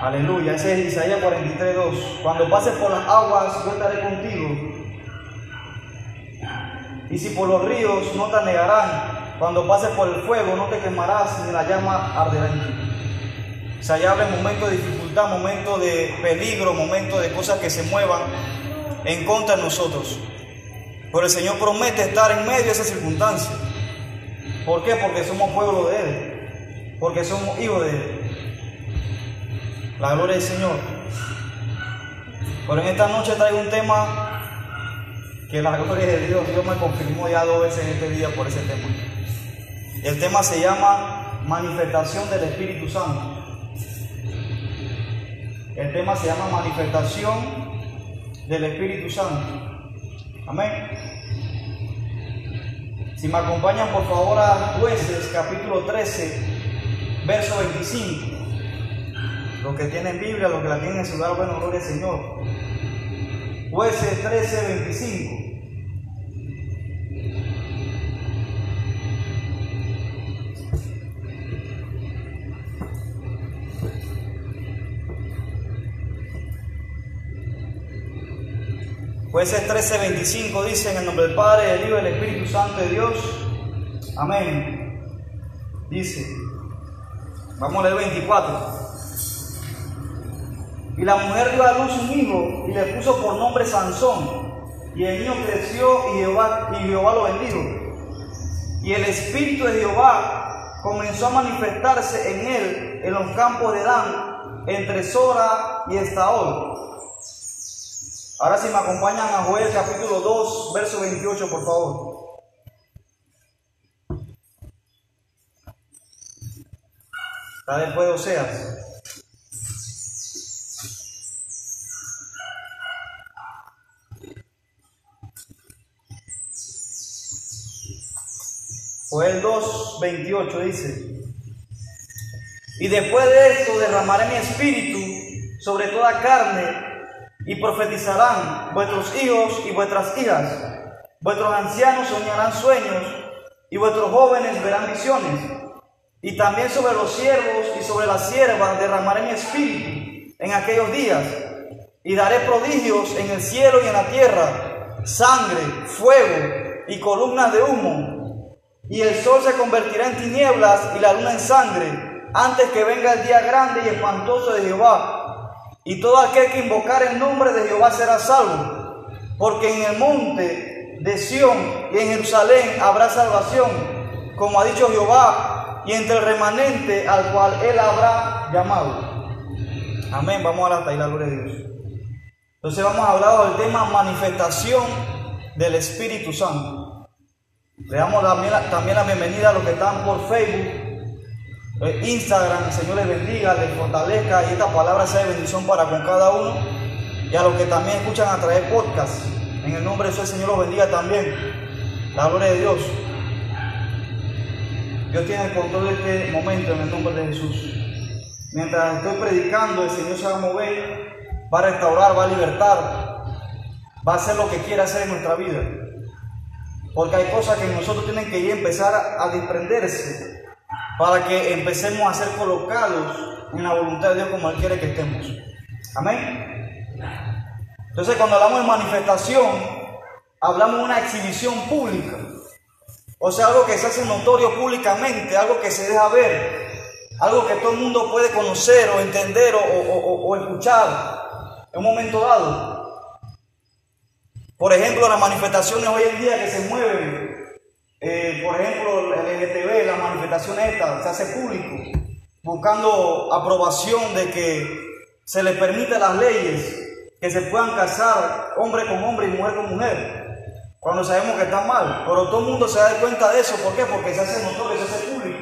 Aleluya, ese es Isaías 43, 2. Cuando pases por las aguas, yo estaré contigo. Y si por los ríos, no te anegarán. Cuando pases por el fuego, no te quemarás, ni la llama arderá en ti. O sea, ya habla en momentos de dificultad, momentos de peligro, momentos de cosas que se muevan en contra de nosotros. Pero el Señor promete estar en medio de esa circunstancia. ¿Por qué? Porque somos pueblo de Él. Porque somos hijos de Él. La gloria del Señor. Pero en esta noche traigo un tema que la gloria de Dios, Dios me confirmó ya dos veces en este día por ese tema. El tema se llama manifestación del Espíritu Santo. El tema se llama manifestación del Espíritu Santo. Amén. Si me acompañan por favor a jueces capítulo 13, verso 25. Los que tienen Biblia, los que la tienen en su lugar, bueno, gloria al Señor. Jueces 13, 25. Jueces 13, 25 dice en el nombre del Padre, del Hijo y del Espíritu Santo de Dios. Amén. Dice, vamos a leer 24. Y la mujer dio a luz un hijo y le puso por nombre Sansón. Y el niño creció y Jehová, y Jehová lo bendijo. Y el Espíritu de Jehová comenzó a manifestarse en él en los campos de Dan, entre Sora y Estaol. Ahora si me acompañan a Joel capítulo 2, verso 28, por favor. Está después de Oseas. Joel 2, 28 dice, y después de esto derramaré mi espíritu sobre toda carne y profetizarán vuestros hijos y vuestras hijas, vuestros ancianos soñarán sueños y vuestros jóvenes verán visiones, y también sobre los siervos y sobre las siervas derramaré mi espíritu en aquellos días, y daré prodigios en el cielo y en la tierra, sangre, fuego y columnas de humo y el sol se convertirá en tinieblas y la luna en sangre, antes que venga el día grande y espantoso de Jehová. Y todo aquel que invocar el nombre de Jehová será salvo, porque en el monte de Sión y en Jerusalén habrá salvación, como ha dicho Jehová, y entre el remanente al cual él habrá llamado. Amén, vamos a la, la gloria de Dios. Entonces vamos a hablar del tema manifestación del Espíritu Santo. Le damos también la, bienvenida a los que están por Facebook, eh, Instagram. El Señor les bendiga, les fortalezca y esta palabra sea de bendición para con cada uno. Y a los que también escuchan a través podcast. En el nombre de el Señor los bendiga también. La gloria de Dios. Dios tiene el control de este momento en el nombre de Jesús. Mientras estoy predicando, el Señor se va a mover, va a restaurar, va a libertar, va a hacer lo que quiera hacer en nuestra vida. Porque hay cosas que nosotros tienen que ir empezar a, desprenderse para que empecemos a ser colocados en la voluntad de Dios como Él quiere que estemos. Amén. Entonces cuando hablamos de manifestación, hablamos de una exhibición pública. O sea, algo que se hace notorio públicamente, algo que se deja ver, algo que todo el mundo puede conocer o entender o, escuchar en un momento dado. Por ejemplo, las manifestaciones hoy en día que se mueven, eh, por ejemplo, el LGTB, las manifestaciones estas, se hace público, buscando aprobación de que se le permite las leyes que se puedan casar hombre con hombre y mujer con mujer cuando sabemos que está mal. Pero todo el mundo se da cuenta de eso. ¿Por qué? Porque se hace notorio, se hace público.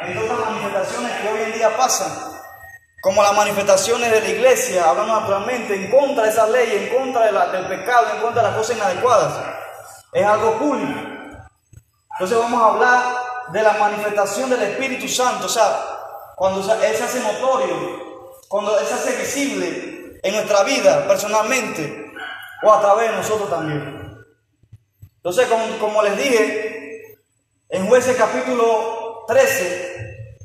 En todas las manifestaciones que hoy en día pasan, como las manifestaciones de la iglesia, hablando naturalmente en contra de esa ley, en contra del pecado, en contra de las cosas inadecuadas. Es algo público. Entonces vamos a hablar de la manifestación del Espíritu Santo. O sea, cuando Él se hace notorio, cuando Él se hace visible en nuestra vida personalmente o a través de nosotros también. Entonces, como, les dije, en jueces capítulo 13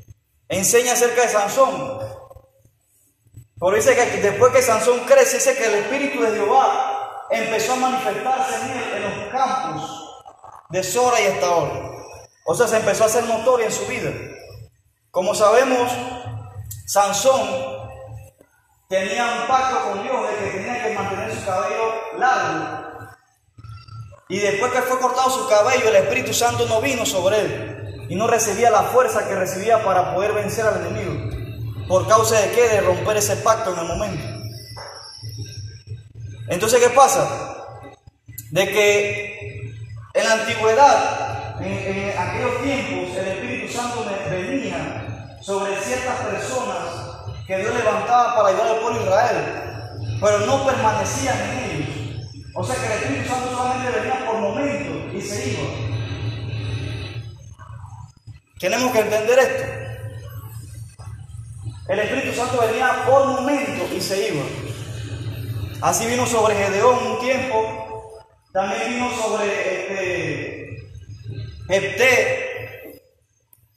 enseña acerca de Sansón. Pero dice que después que Sansón crece, dice que el Espíritu de Jehová empezó a manifestarse en él en los campos de Sora y Estaol. O sea, se empezó a hacer notoria en su vida. Como sabemos, Sansón tenía un pacto con Dios de que tenía que mantener su cabello largo. Y después que fue cortado su cabello, el Espíritu Santo no vino sobre él y no recibía la fuerza que recibía para poder vencer al enemigo. ¿Por causa de qué? De romper ese pacto en el momento. Entonces, ¿qué pasa? De que en la antigüedad, en, aquellos tiempos, el Espíritu Santo venía sobre ciertas personas que Dios levantaba para ayudar al pueblo de Israel, pero no permanecían en ellos. O sea que el Espíritu Santo solamente venía por momentos y se iba. Tenemos que entender esto. El Espíritu Santo venía por momentos y se iba. Así vino sobre Gedeón un tiempo, también vino sobre este,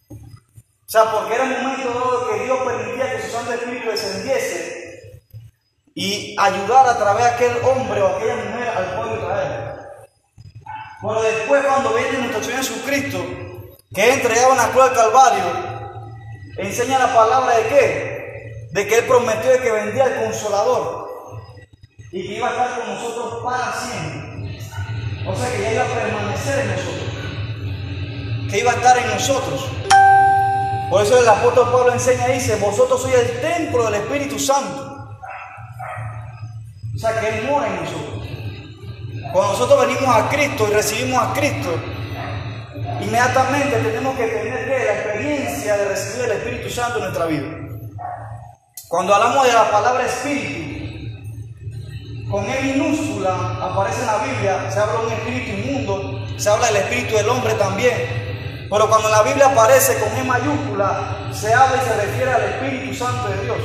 O sea, porque era un momento que Dios permitía que su Santo Espíritu descendiese y ayudara a través de aquel hombre o aquella mujer al pueblo de Israel. Pero después cuando viene nuestro Señor Jesucristo, que es entregado en la cruz del Calvario, enseña la palabra de qué? De que Él prometió de que vendría el consolador y que iba a estar con nosotros para siempre. O sea que ya iba a permanecer en nosotros, que iba a estar en nosotros. Por eso el apóstol Pablo enseña y dice, vosotros sois el templo del Espíritu Santo. O sea que Él mora en nosotros. Cuando nosotros venimos a Cristo y recibimos a Cristo, inmediatamente tenemos que tener la de recibir el Espíritu Santo en nuestra vida. Cuando hablamos de la palabra Espíritu, con E minúscula aparece en la Biblia, se habla de un espíritu inmundo, se habla del espíritu del hombre también. Pero cuando la Biblia aparece con E mayúscula, se habla y se refiere al Espíritu Santo de Dios.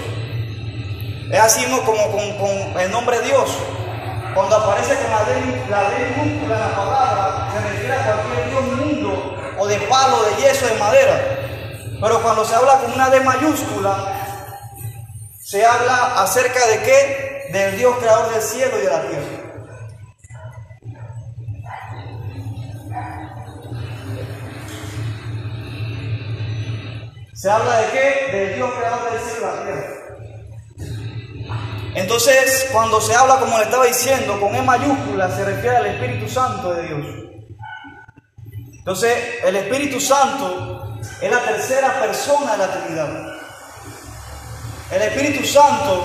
Es así como con, el nombre Dios. Cuando aparece con la la D minúscula en la palabra, se refiere a cualquier Dios mundo o de palo, de yeso, de madera. Pero cuando se habla con una D mayúscula, se habla acerca de qué? Del Dios creador del cielo y de la tierra. Se habla de qué? Del Dios creador del cielo y de la tierra. Entonces, cuando se habla, como le estaba diciendo, con E mayúscula, se refiere al Espíritu Santo de Dios. Entonces, el Espíritu Santo es la tercera persona de la Trinidad. El Espíritu Santo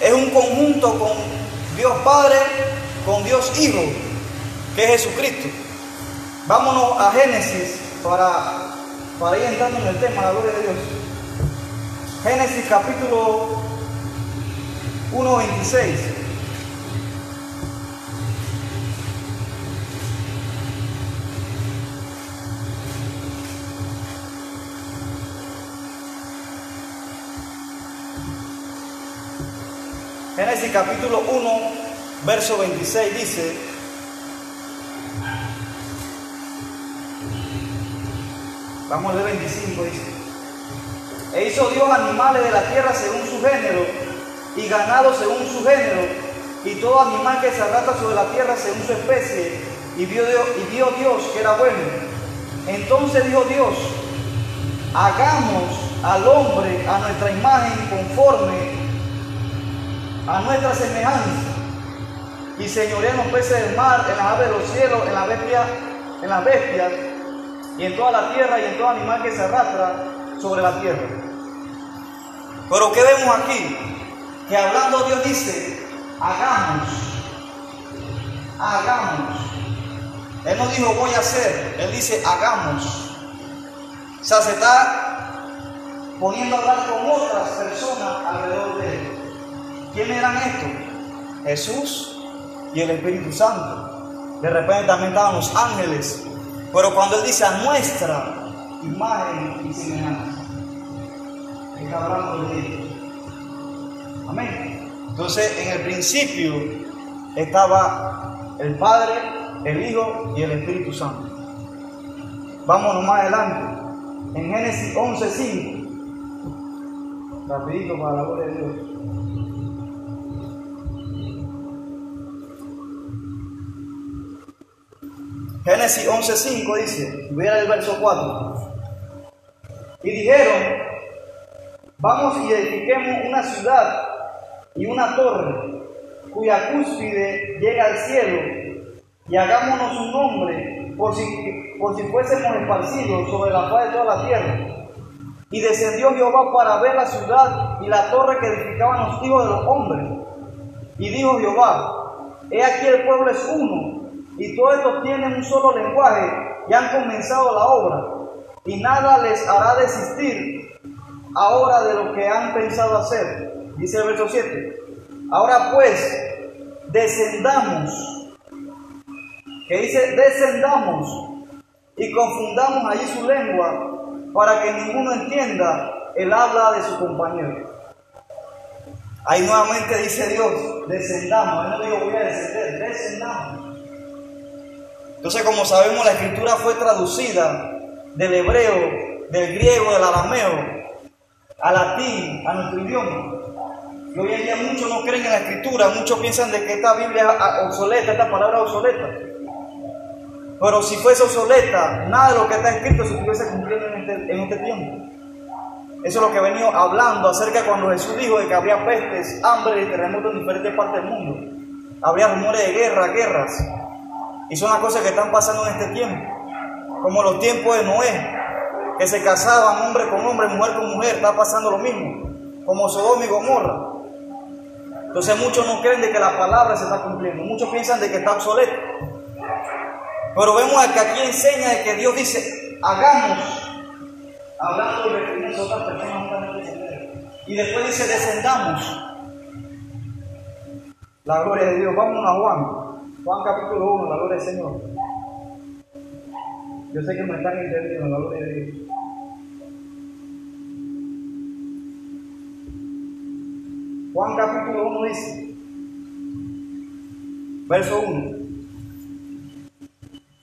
es un conjunto con Dios Padre, con Dios Hijo, que es Jesucristo. Vámonos a Génesis para, para ir entrando en el tema, la gloria de Dios. Génesis capítulo 1, Génesis capítulo 1, verso 26 dice, vamos a leer 25, dice, e hizo Dios animales de la tierra según su género, y ganado según su género, y todo animal que se arrastra sobre la tierra según su especie, y vio, Dios, y vio Dios que era bueno. Entonces dijo Dios, hagamos al hombre a nuestra imagen conforme a nuestra semejanza y los peces del mar, en las aves de los cielos, en las bestias, en las bestias y en toda la tierra y en todo animal que se arrastra sobre la tierra. Pero ¿qué vemos aquí? Que hablando Dios dice, hagamos, hagamos. Él no dijo voy a hacer, Él dice hagamos. Se está poniendo a hablar con otras personas alrededor de Él. ¿Quiénes eran estos? Jesús y el Espíritu Santo. De repente también estaban los ángeles. Pero cuando Él dice a nuestra imagen y semejanza, está hablando de ellos. Amén. Entonces, en el principio estaba el Padre, el Hijo y el Espíritu Santo. Vámonos más adelante. En Génesis 11:5 rapidito para la gloria de Dios. Génesis 11.5 dice, vea el verso 4. Y dijeron, vamos y edifiquemos una ciudad y una torre cuya cúspide llega al cielo y hagámonos un nombre por si, por si fuésemos esparcidos sobre la faz de toda la tierra. Y descendió Jehová para ver la ciudad y la torre que edificaban los hijos de los hombres. Y dijo Jehová, he aquí el pueblo es uno, y todos estos tienen un solo lenguaje y han comenzado la obra, y nada les hará desistir ahora de lo que han pensado hacer. Dice el verso 7. Ahora pues, descendamos, que dice, descendamos y confundamos allí su lengua para que ninguno entienda el habla de su compañero. Ahí nuevamente dice Dios, descendamos. Él no digo voy a descender, descendamos. Entonces, como sabemos, la escritura fue traducida del hebreo, del griego, del arameo, al latín, a nuestro idioma. Y hoy en día muchos no creen en la escritura, muchos piensan de que esta Biblia es obsoleta, esta palabra es obsoleta. Pero si fuese obsoleta, nada de lo que está escrito se estuviese cumpliendo en este, en este tiempo. Eso es lo que he venido hablando acerca cuando Jesús dijo de que habría pestes, hambre y terremotos en diferentes partes del mundo. Habría rumores de guerra, guerras. Y son las cosas que están pasando en este tiempo. Como los tiempos de Noé, que se casaban hombre con hombre, mujer con mujer, está pasando lo mismo. Como Sodoma y Gomorra. Entonces muchos no creen de que la palabra se está cumpliendo. Muchos piensan de que está obsoleto. Pero vemos que aquí enseña de que Dios dice, hagamos, hablando de a otras personas Y después dice, descendamos. La gloria de Dios. Vamos a Juan. Juan capítulo 1, la gloria del Señor. Yo sé que me están entendiendo, la gloria de Dios. Juan capítulo 1 dice, verso 1.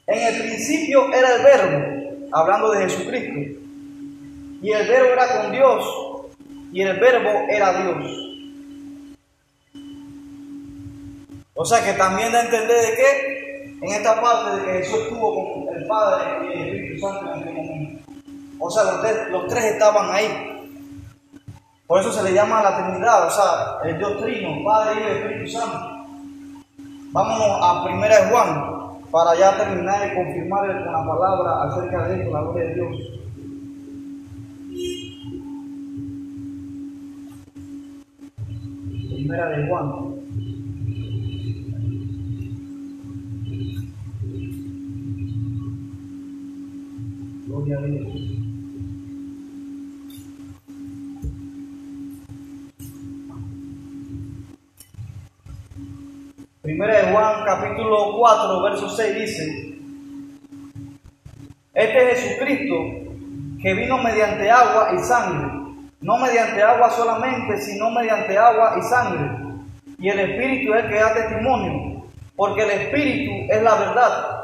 En el principio era el verbo, hablando de Jesucristo, y el verbo era con Dios, y el verbo era Dios. O sea que también da a entender de que en esta parte de que Jesús estuvo con el Padre y el Espíritu Santo en aquel momento. O sea, los tres, los tres estaban ahí. Por eso se le llama la Trinidad, o sea, el Dios Trino, Padre, y Espíritu Santo. Vámonos a Primera de Juan, para ya terminar y confirmar con la palabra acerca de esto, la gloria de Dios. Primera de Juan. Primera de Juan capítulo 4, verso 6 dice, este es Jesucristo que vino mediante agua y sangre, no mediante agua solamente, sino mediante agua y sangre. Y el Espíritu es el que da testimonio, porque el Espíritu es la verdad.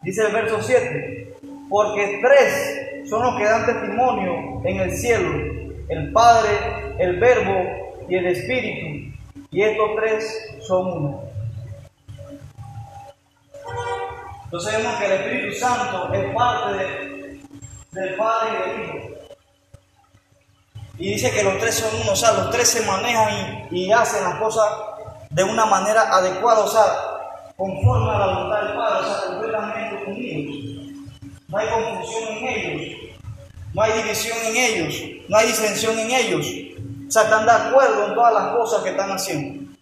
Dice el verso 7, porque tres son los que dan testimonio en el cielo, el Padre, el Verbo y el Espíritu, y estos tres son uno. Entonces vemos que el Espíritu Santo es parte del Padre y del Hijo. Y dice que los tres son uno, o sea, los tres se manejan y, hacen las cosas de una manera adecuada, o sea, conforme a la voluntad del Padre, o sea. No hay confusión en ellos, no hay división en ellos, no hay disensión en ellos. O sea, están de acuerdo en todas las cosas que están haciendo.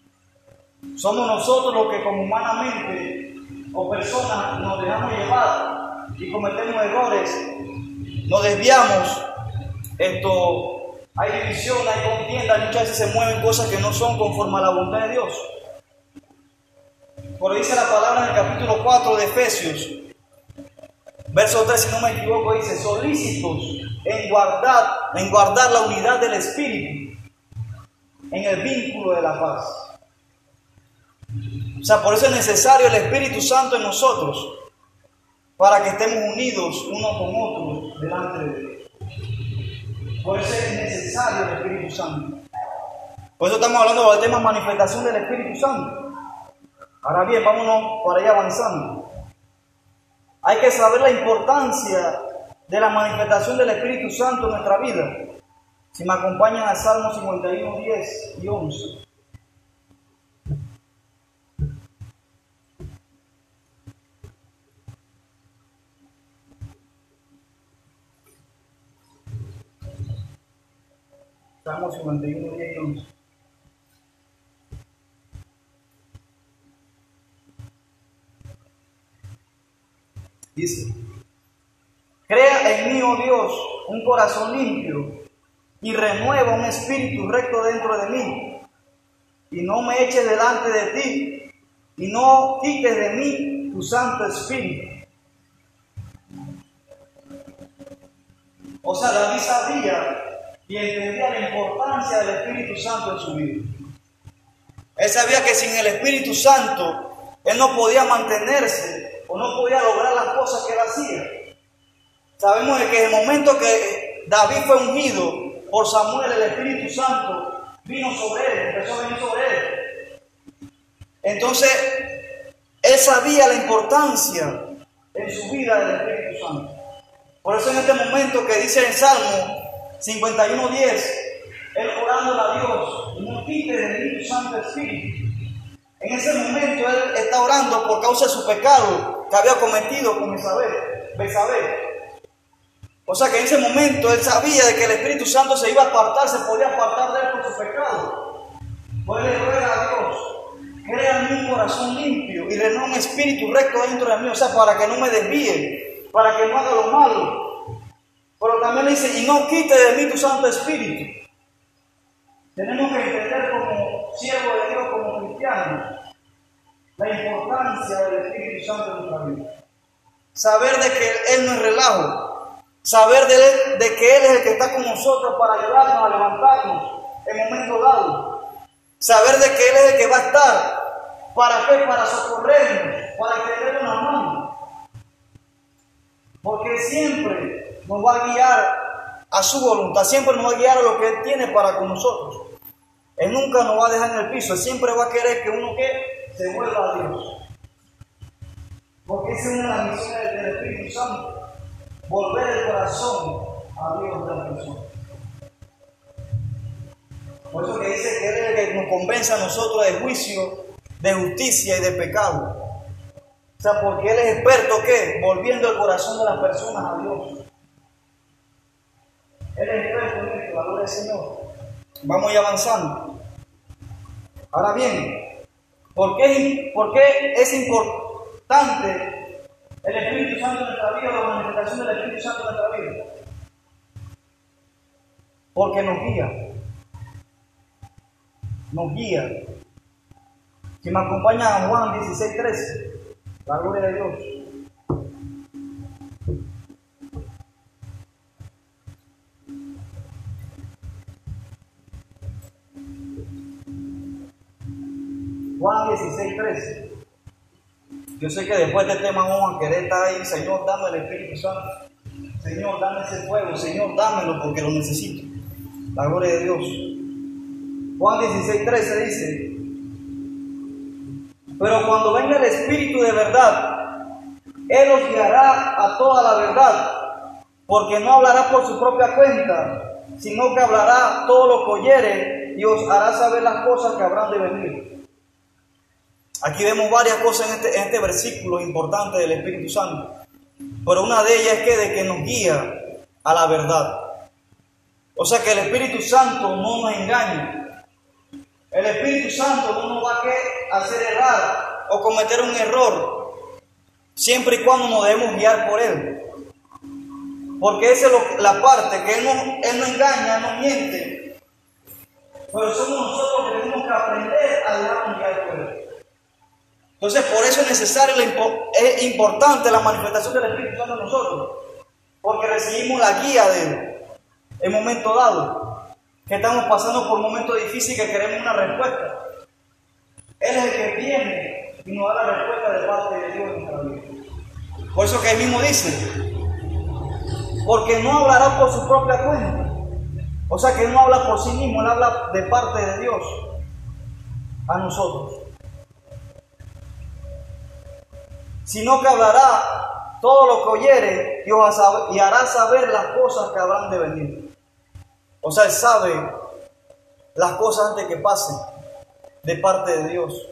Somos nosotros los que como humanamente o personas nos dejamos llevar y cometemos errores, nos desviamos, esto, hay división, hay contienda, muchas veces se mueven cosas que no son conforme a la voluntad de Dios. Por dice la palabra en el capítulo 4 de Efesios, verso 3, si no me equivoco, dice, solícitos en guardar, en guardar la unidad del Espíritu, en el vínculo de la paz. O sea, por eso es necesario el Espíritu Santo en nosotros, para que estemos unidos uno con otro delante de Dios. Por eso es necesario el Espíritu Santo. Por eso estamos hablando del tema manifestación del Espíritu Santo. Ahora bien, vámonos para allá avanzando. Hay que saber la importancia de la manifestación del Espíritu Santo en nuestra vida. Si me acompañan al Salmo 51, 10 y 11. Salmo 51, 10 y 11. Dice, crea en mí, oh Dios, un corazón limpio y renueva un espíritu recto dentro de mí. Y no me eches delante de ti y no quites de mí tu santo espíritu. O sea, David sabía y entendía la importancia del Espíritu Santo en su vida. Él sabía que sin el Espíritu Santo él no podía mantenerse no podía lograr las cosas que él hacía. Sabemos que en el momento que David fue ungido por Samuel, el Espíritu Santo vino sobre él, empezó a venir sobre él. Entonces, él sabía la importancia en su vida del Espíritu Santo. Por eso en este momento que dice en Salmo 51.10, él orando a Dios, no quite de Santo. En ese momento él está orando por causa de su pecado que había cometido con Besabé. O sea que en ese momento él sabía de que el Espíritu Santo se iba a apartar, se podía apartar de él por su pecado. Pues le ruega a Dios, créame un corazón limpio y renueva un espíritu recto dentro de mí, o sea, para que no me desvíe, para que no haga lo malo. Pero también le dice, y no quite de mí tu Santo Espíritu. Tenemos que entender como siervo de Dios, como cristianos, la importancia del Espíritu Santo en nuestra vida. Saber de que Él no es relajo. Saber de, que Él es el que está con nosotros para ayudarnos a levantarnos en momento dado. Saber de que Él es el que va a estar. ¿Para qué? Para socorrernos, para extendernos una mano. Porque siempre nos va a guiar a su voluntad, siempre nos va a guiar a lo que Él tiene para con nosotros. Él nunca nos va a dejar en el piso, Él siempre va a querer que uno que se vuelva a Dios. Porque esa es una de las misiones del Espíritu Santo, volver el corazón a Dios de la persona. Por eso que dice que Él es el que nos convence a nosotros de juicio, de justicia y de pecado. O sea, porque Él es experto, ¿qué? Volviendo el corazón de las personas a Dios. Él es experto en esto, la gloria del Señor. Vamos ya avanzando. Ahora bien, ¿por qué, es importante el Espíritu Santo en nuestra vida, la manifestación del Espíritu Santo en nuestra vida? Porque nos guía. Nos guía. Si me acompaña Juan 16, 13, la gloria de Dios. Juan 16, 13. Yo sé que después de este tema vamos a querer estar ahí, Señor, dame el Espíritu Santo. Señor, dame ese fuego. Señor, dámelo porque lo necesito. La gloria de Dios. Juan 16, 13 dice, pero cuando venga el Espíritu de verdad, Él os guiará a toda la verdad, porque no hablará por su propia cuenta, sino que hablará todo lo que oyere y os hará saber las cosas que habrán de venir. Aquí vemos varias cosas en este, en este versículo importante del Espíritu Santo, pero una de ellas es que de que nos guía a la verdad. O sea que el Espíritu Santo no nos engaña. El Espíritu Santo no nos va a hacer errar o cometer un error, siempre y cuando nos debemos guiar por Él. Porque esa es la parte, que él no, él no engaña, no miente. Pero somos nosotros que tenemos que aprender a dejarnos guiar por Él. Entonces, por eso es necesario, es importante la manifestación del Espíritu Santo en nosotros. Porque recibimos la guía de Él en momento dado que estamos pasando por momentos difíciles que queremos una respuesta. Él es el que viene y nos da la respuesta de parte de Dios en nuestra vida. Por eso que él mismo dice, porque no hablará por su propia cuenta. O sea que Él no habla por sí mismo, Él habla de parte de Dios a nosotros. Sino que hablará todo lo que oyere y, hará saber las cosas que habrán de venir. O sea, Él sabe las cosas antes que pasen de parte de Dios.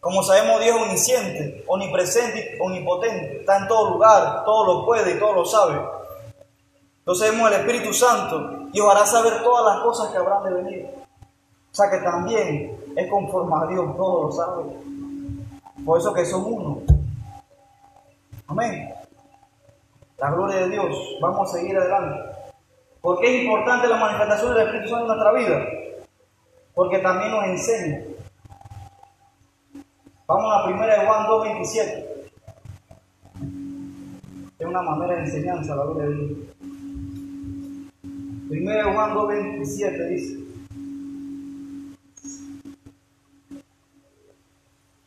Como sabemos, Dios es omnisciente, omnipresente, omnipotente, está en todo lugar, todo lo puede y todo lo sabe. Entonces vemos el Espíritu Santo y os hará saber todas las cosas que habrán de venir. O sea que también es conforme a Dios, todo lo sabe. Por eso que son uno. Amén. La gloria de Dios. Vamos a seguir adelante. ¿Por qué es importante la manifestación del Espíritu Santo en nuestra vida? Porque también nos enseña. Vamos a la Juan 2.27. Es una manera de enseñanza, la gloria de Dios. Primera de Juan 2.27 dice.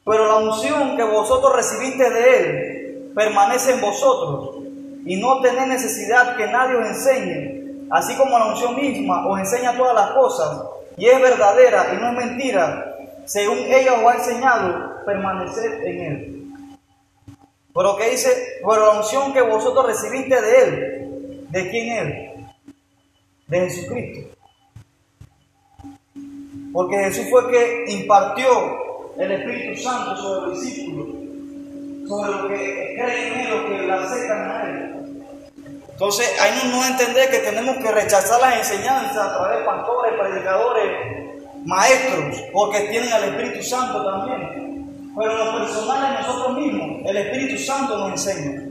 Pero la unción que vosotros recibiste de Él permanece en vosotros y no tenéis necesidad que nadie os enseñe, así como la unción misma os enseña todas las cosas y es verdadera y no es mentira, según ella os ha enseñado, permanecer en Él. Pero que dice, pero la unción que vosotros recibiste de Él, ¿de quién Él? De Jesucristo. Porque Jesús fue que impartió el Espíritu Santo sobre los discípulos, sobre los que creen en los que la aceptan a Él. Entonces, ahí no, no entender que tenemos que rechazar las enseñanzas a través de pastores, predicadores, maestros, porque tienen al Espíritu Santo también. Pero lo personal, en nosotros mismos, el Espíritu Santo nos enseña.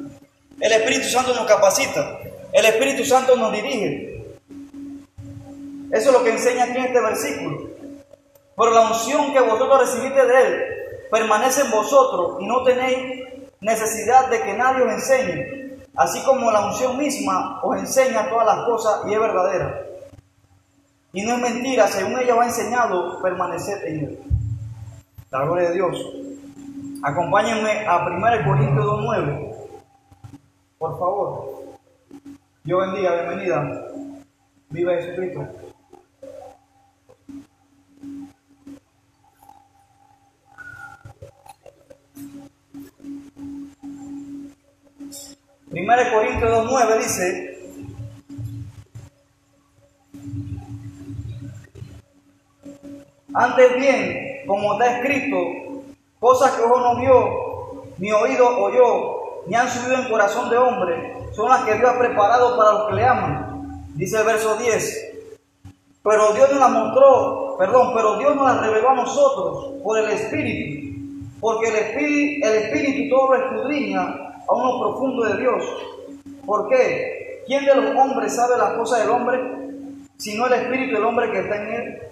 El Espíritu Santo nos capacita. El Espíritu Santo nos dirige. Eso es lo que enseña aquí en este versículo. Pero la unción que vosotros recibiste de Él permanece en vosotros y no tenéis necesidad de que nadie os enseñe, así como la unción misma os enseña todas las cosas y es verdadera. Y no es mentira, según ella os ha enseñado, permanecer en Él. La gloria de Dios. Acompáñenme a 1 Corintios 2.9. Por favor. Dios bendiga, bienvenida. Viva Jesucristo. Primera Corintios 2.9 dice, antes bien, como está escrito, cosas que ojo no vio, ni oído oyó, ni han subido en corazón de hombre, son las que Dios ha preparado para los que le aman. Dice el verso 10. Pero Dios nos las mostró, perdón, pero Dios nos las reveló a nosotros por el Espíritu, porque el Espíritu, el Espíritu todo lo escudriña a uno profundo de Dios. ¿Por qué? ¿Quién de los hombres sabe las cosas del hombre? Sino el espíritu del hombre que está en él.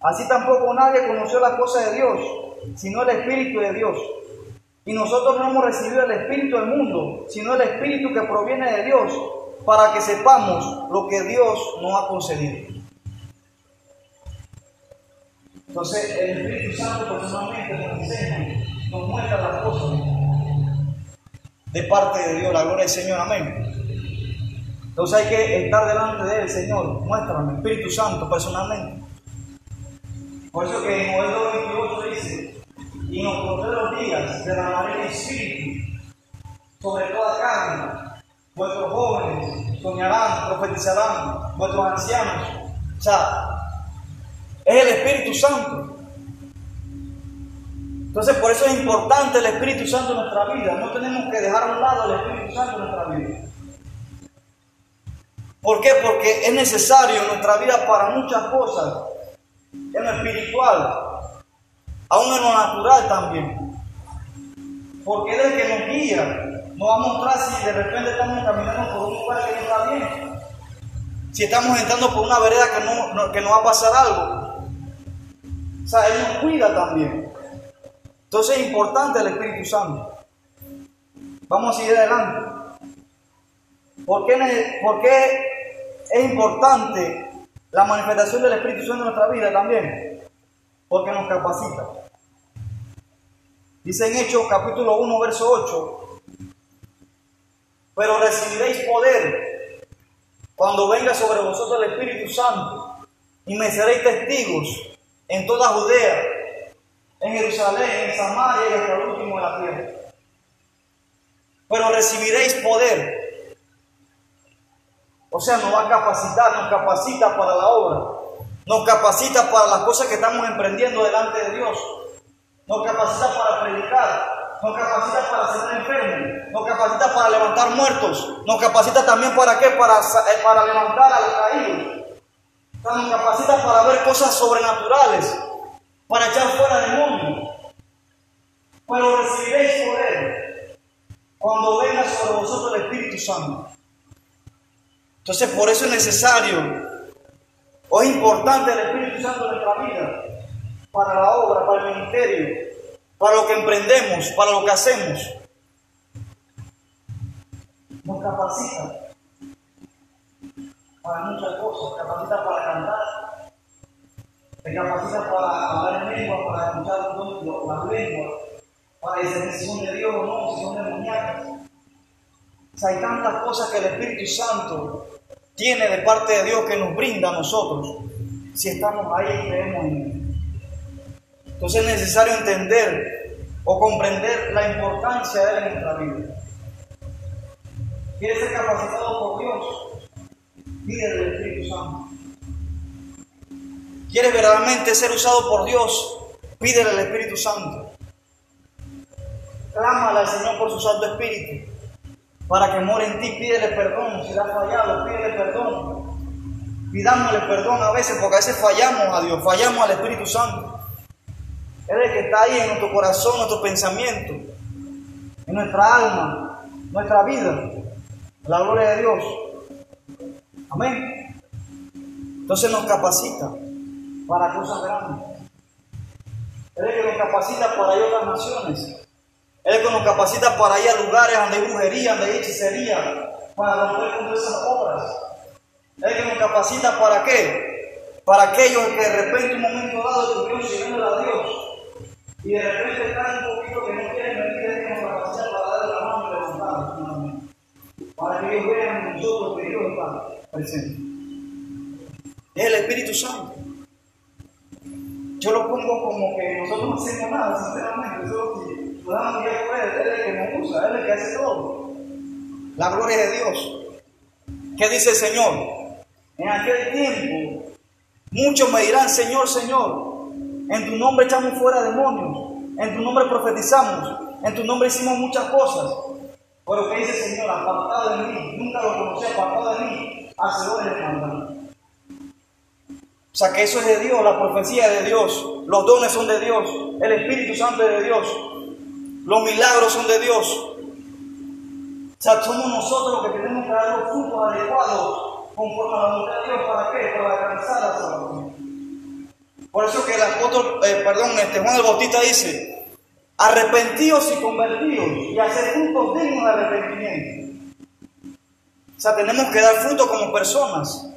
Así tampoco nadie conoció las cosas de Dios, sino el espíritu de Dios. Y nosotros no hemos recibido el espíritu del mundo, sino el espíritu que proviene de Dios, para que sepamos lo que Dios nos ha concedido. Entonces, el Espíritu Santo personalmente nos enseña, nos muestra las cosas de parte de Dios, la gloria del Señor, amén. Entonces hay que estar delante de Él, Señor, muéstrame, Espíritu Santo, personalmente. Por eso que en Joel 28 dice, y nos pondré los días, de la el Espíritu sobre toda carne. Vuestros jóvenes soñarán, profetizarán, vuestros ancianos. O sea, es el Espíritu Santo. Entonces, por eso es importante el Espíritu Santo en nuestra vida. No tenemos que dejar a un lado el Espíritu Santo en nuestra vida. ¿Por qué? Porque es necesario en nuestra vida para muchas cosas. En lo espiritual, aún en lo natural también. Porque es el que nos guía. Nos va a mostrar si de repente estamos caminando por un lugar que no está bien. Si estamos entrando por una vereda que no, que no va a pasar algo. O sea, Él nos cuida también. Entonces es importante el Espíritu Santo. Vamos a seguir adelante. ¿Por qué, es importante la manifestación del Espíritu Santo en nuestra vida también? Porque nos capacita. Dice en Hechos capítulo 1, verso 8, pero recibiréis poder cuando venga sobre vosotros el Espíritu Santo y me seréis testigos en toda Judea, en Jerusalén, en Samaria y hasta el último de la tierra. Pero recibiréis poder. O sea, nos va a capacitar, nos capacita para la obra, nos capacita para las cosas que estamos emprendiendo delante de Dios, nos capacita para predicar, nos capacita para ser enfermos, nos capacita para levantar muertos, nos capacita también para qué, para, eh, para levantar a los caídos, nos capacita para ver cosas sobrenaturales, para echar fuera demonios. Pero recibiréis poder cuando venga sobre vosotros el Espíritu Santo. Entonces, por eso es necesario o es importante el Espíritu Santo en nuestra vida, para la obra, para el ministerio, para lo que emprendemos, para lo que hacemos. Nos capacita para muchas cosas, capacita para cantar, te capacita para hablar en lengua, para escuchar las lenguas, para discernir si son de Dios o no, si son demoníacas. O sea, hay tantas cosas que el Espíritu Santo tiene de parte de Dios que nos brinda a nosotros, si estamos ahí y creemos en Él. Entonces es necesario entender o comprender la importancia de Él en nuestra vida. ¿Quieres ser capacitado por Dios? Pídele el Espíritu Santo. ¿Quieres verdaderamente ser usado por Dios? Pídele al Espíritu Santo. Clámale al Señor por su Santo Espíritu para que more en ti. Pídele perdón si le has fallado, pídele perdón. Pidámosle perdón a veces porque a veces fallamos a Dios, fallamos al Espíritu Santo. Él es el que está ahí en nuestro corazón, nuestro pensamiento, en nuestra alma, nuestra vida. La gloria de Dios. Amén. Entonces nos capacita para cosas grandes. Él es que nos capacita para ir a otras naciones. Él es que nos capacita para ir a lugares donde hay brujería, donde hay hechicería, para romper con esas obras. Él es que nos capacita para qué? Para aquellos que de repente un momento dado estuvieron sirviendo a Dios y de repente están un poquito que no quieren venir, Él que nos capacita para darle la mano y levantarnos. Para que ellos vean en nosotros que Dios está presente. Es el Espíritu Santo. Yo lo pongo como que nosotros no hacemos nada, sinceramente. Si nos damos día por él, él es el que nos usa, él es el que hace todo. La gloria de Dios. ¿Qué dice el Señor? En aquel tiempo, muchos me dirán, Señor, Señor, en tu nombre echamos fuera demonios, en tu nombre profetizamos, en tu nombre hicimos muchas cosas. Pero que dice el Señor, apartado de mí, nunca lo conocí, apartado de mí, hacedores de maldad. O sea que eso es de Dios, la profecía es de Dios, los dones son de Dios, el Espíritu Santo es de Dios, los milagros son de Dios. O sea, somos nosotros los que tenemos que dar los frutos adecuados conforme a la voluntad de Dios. ¿Para qué? Para alcanzar la salvación. Por eso que el apóstol, eh, perdón, este Juan el Bautista dice, arrepentidos y convertidos y hacer frutos dignos de arrepentimiento. O sea, tenemos que dar fruto como personas.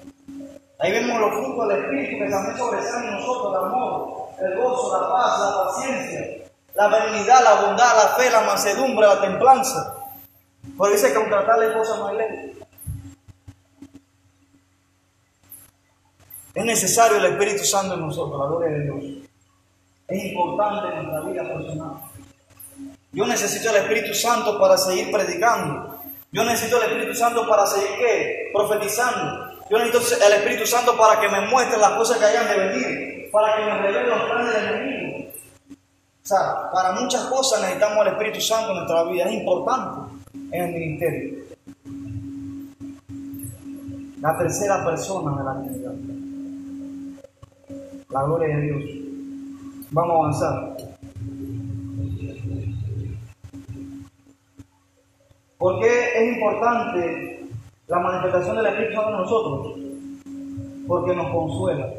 Ahí vemos los frutos del Espíritu que también sobresalen en nosotros, el amor, el gozo, la paz, la paciencia, la benignidad, la bondad, la fe, la mansedumbre, la templanza. Pero dice que contra tales cosas no hay ley. Es necesario el Espíritu Santo en nosotros, la gloria de Dios. Es importante en nuestra vida personal. Yo necesito el Espíritu Santo para seguir predicando. Yo necesito el Espíritu Santo para seguir qué? Profetizando. Yo necesito el Espíritu Santo para que me muestre las cosas que hayan de venir, para que me revele los planes del enemigo. O sea, para muchas cosas necesitamos el Espíritu Santo en nuestra vida, es importante en el ministerio. La tercera persona de la Trinidad. La gloria de Dios. Vamos a avanzar. ¿Por qué es importante la manifestación del Espíritu Santo en nosotros? Porque nos consuela.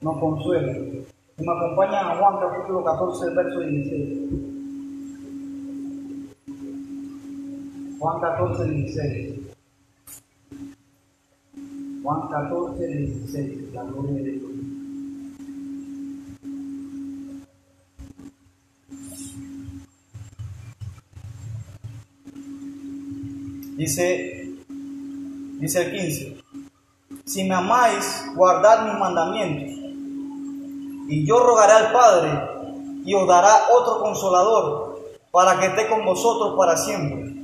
Nos consuela. Y me acompañan a Juan capítulo 14, verso 16. Juan 14, 16. Juan 14, 16. La gloria de Dios. Dice, dice el 15. si me amáis, guardad mis mandamientos. Y yo rogaré al Padre y os dará otro consolador para que esté con vosotros para siempre.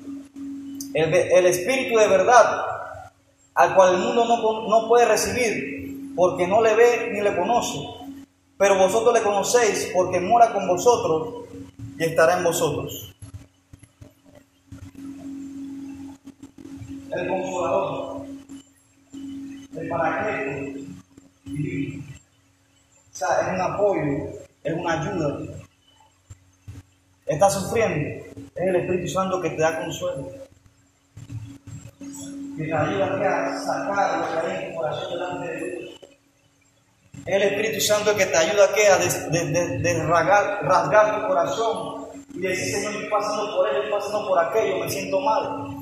El, el Espíritu de verdad, al cual el mundo no, no puede recibir, porque no le ve ni le conoce. Pero vosotros le conocéis porque mora con vosotros y estará en vosotros. El consolador, el paracleto divino. O sea, es un apoyo, es una ayuda. Estás sufriendo, es el Espíritu Santo que te da consuelo. Que te ayuda a sacar lo que hay en tu corazón delante de Dios. Es el Espíritu Santo que te ayuda a, des, rasgar, tu corazón y decir, Señor, estoy pasando por ello, estoy pasando por aquello, me siento mal.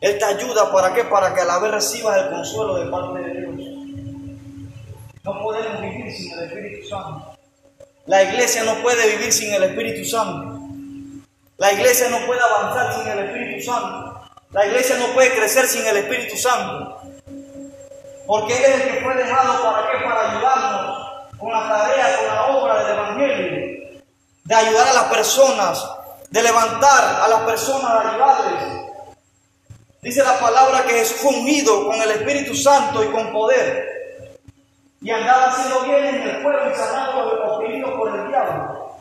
Él te ayuda para qué? Para que a la vez recibas el consuelo de parte de Dios. No podemos vivir sin el Espíritu Santo. La iglesia no puede vivir sin el Espíritu Santo. La iglesia no puede avanzar sin el Espíritu Santo. La iglesia no puede crecer sin el Espíritu Santo. Porque Él es el que fue dejado para qué? Para ayudarnos con la tarea, con la obra del Evangelio. De ayudar a las personas, de levantar a las personas, de ayudarles. Dice la palabra que es fungido con el Espíritu Santo y con poder. Y andaba haciendo bien en el pueblo y sanando a los oprimidos por el diablo.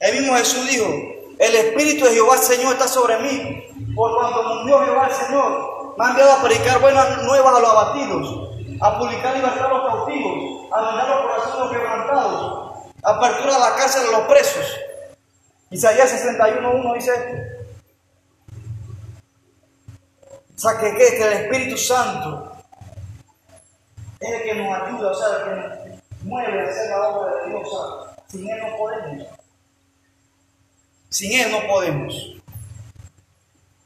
El mismo Jesús dijo, el Espíritu de Jehová Señor está sobre mí, por cuanto murió Jehová el Señor, me ha enviado a predicar buenas nuevas a los abatidos, a publicar libertad a los cautivos, a mandar los corazones quebrantados, apertura a la cárcel de los presos. Isaías 61.1 dice esto. O sea, que, que, que el Espíritu Santo es el que nos ayuda, o sea, el que nos mueve a hacer la obra de Dios. O sin Él no podemos. Sin Él no podemos.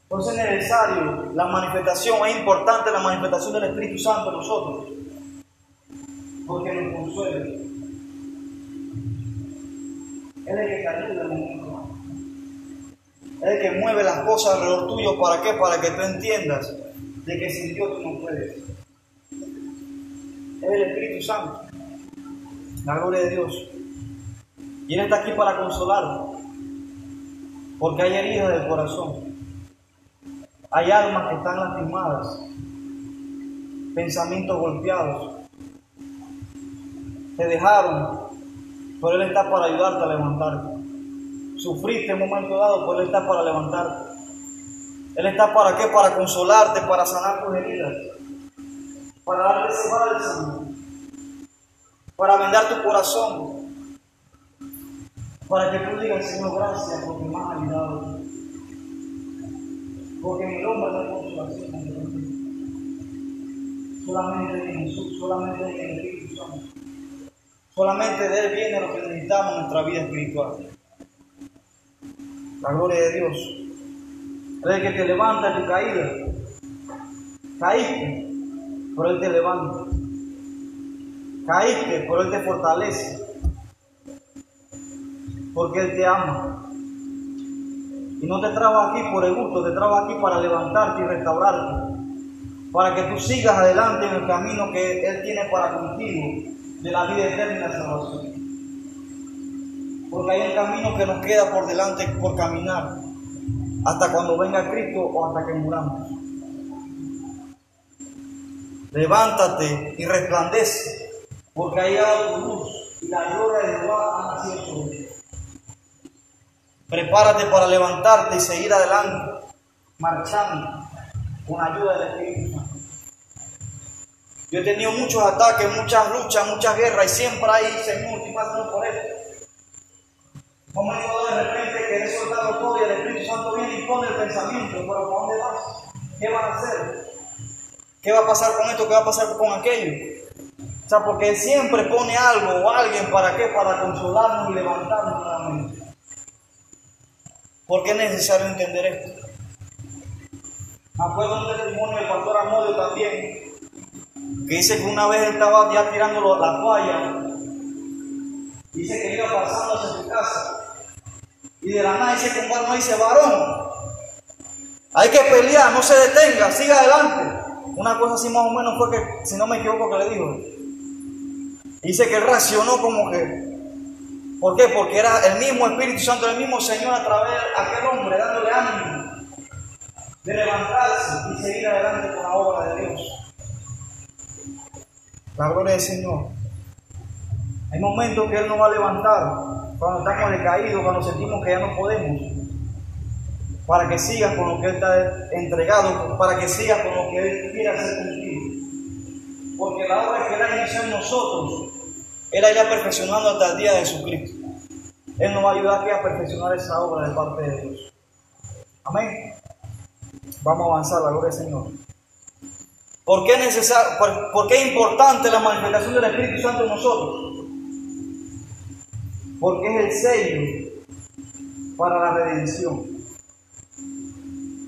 Entonces es necesario la manifestación, es importante la manifestación del Espíritu Santo en nosotros, porque nos consuela. Él es el que ayuda en es el que mueve las cosas alrededor tuyo. ¿Para qué? Para que tú entiendas de que sin Dios tú no puedes. Es el Espíritu Santo. La gloria de Dios. Y Él está aquí para consolar. Porque hay heridas del corazón. Hay almas que están lastimadas. Pensamientos golpeados. Te dejaron. Pero Él está para ayudarte a levantarte. Sufriste en un momento dado, pues Él está para levantarte. Él está para qué? Para consolarte, para sanar tus heridas, para darte ese bálsamo, para vendar tu corazón, para que tú digas, Señor, gracias porque me has ayudado. Porque mi nombre no es consolación. Solamente en Jesús, solamente en el Espíritu Santo. Solamente de Él viene lo que necesitamos en nuestra vida espiritual la gloria de Dios. Él que te levanta tu caída. Caíste, pero Él te levanta. Caíste, pero Él te fortalece. Porque Él te ama. Y no te trajo aquí por el gusto, te trajo aquí para levantarte y restaurarte. Para que tú sigas adelante en el camino que Él tiene para contigo de la vida eterna y la salvación porque hay un camino que nos queda por delante por caminar, hasta cuando venga Cristo o hasta que muramos. Levántate y resplandece, porque ahí ha tu luz y la gloria de Jehová ha nacido Prepárate para levantarte y seguir adelante, marchando con ayuda del Espíritu. Yo he tenido muchos ataques, muchas luchas, muchas guerras y siempre ahí, Señor, estoy por esto momento de repente querés soltarlo todo y el Espíritu Santo viene y pone el pensamiento, pero ¿para dónde vas? ¿Qué van a hacer? ¿Qué va a pasar con esto? ¿Qué va a pasar con aquello? O sea, porque siempre pone algo o alguien para qué? Para consolarnos y levantarnos nuevamente. ¿Por qué es necesario entender esto? Acuerdo un testimonio del pastor Amodio también, que dice que una vez estaba ya tirando la toalla, dice que iba pasando hacia su casa y de la nada dice que un dice, varón, hay que pelear, no se detenga, siga adelante. Una cosa así más o menos fue que, si no me equivoco, que le dijo. Dice que racionó como que. ¿Por qué? Porque era el mismo Espíritu Santo, el mismo Señor a través de aquel hombre, dándole ánimo de levantarse y seguir adelante con la obra de Dios. La gloria del Señor. Hay momentos que Él nos va a levantar cuando estamos decaídos, cuando sentimos que ya no podemos, para que sigas con lo que Él está entregado, para que sigas con lo que Él quiere hacer contigo. Porque la obra que Él ha iniciado en nosotros, Él irá perfeccionando hasta el día de Jesucristo. Él nos va a ayudar aquí a perfeccionar esa obra de parte de Dios. Amén. Vamos a avanzar, la gloria del Señor. ¿Por qué, es por, qué es importante la manifestación del Espíritu Santo en nosotros? Porque es el sello para la redención.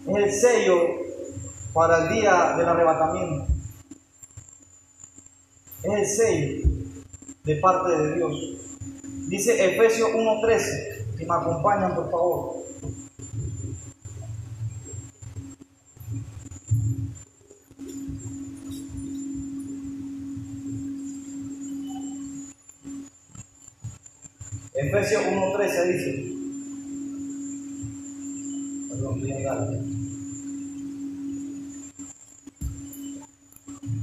Es el sello para el día del arrebatamiento. Es el sello de parte de Dios. Dice Efesios 1.13. Si me acompañan, por favor. Efesios 1.13 dice,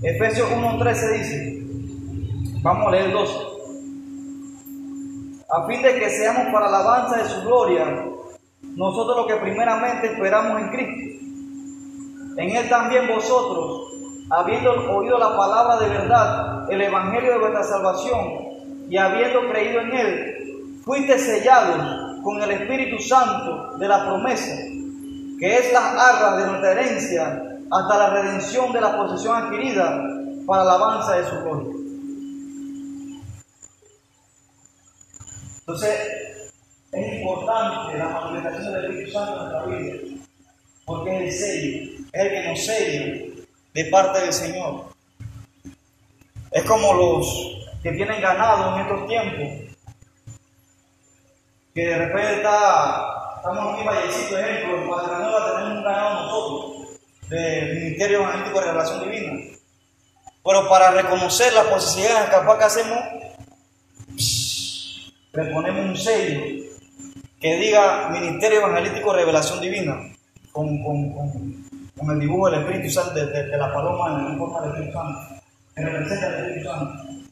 Efesios 1.13 dice, vamos a leer 12, a fin de que seamos para la alabanza de su gloria, nosotros lo que primeramente esperamos en Cristo. En Él también vosotros, habiendo oído la palabra de verdad, el Evangelio de vuestra salvación, y habiendo creído en Él, fuiste sellados con el Espíritu Santo de la promesa, que es la arra de nuestra herencia hasta la redención de la posesión adquirida para la alabanza de su gloria. Entonces, es importante la manifestación del Espíritu Santo en nuestra vida, porque es el sello, es el que nos sella de parte del Señor. Es como los que tienen ganado en estos tiempos, que de repente está, estamos aquí en Vallecito, ejemplo, en Padre Nueva tenemos un ganado nosotros, del Ministerio Evangelístico de Relación Divina. Pero para reconocer las posibilidades capaz que hacemos, le ponemos un sello que diga Ministerio Evangelístico Revelación Divina, con, con, con, el dibujo del Espíritu Santo, de, de, la paloma en forma del Espíritu Santo, que representa el Espíritu Santo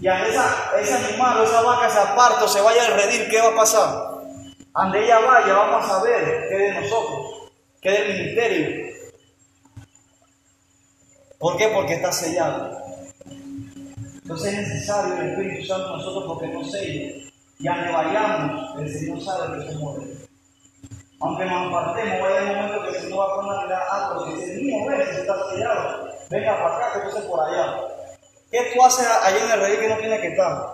y a esa, ese animal o esa vaca se aparta o se vaya al redil, ¿qué va a pasar? Ande ella vaya, vamos a saber qué de nosotros, qué del ministerio. ¿Por qué? Porque está sellado. Entonces es necesario el Espíritu Santo nosotros porque no sella. Y aunque vayamos, el Señor sabe que somos de Aunque nos apartemos, vaya un momento que el Señor va a poner algo que dice, mío, ve, se está sellado. Venga para acá, que yo sé por allá. ¿Qué tú haces allá en el rey que no tiene que estar?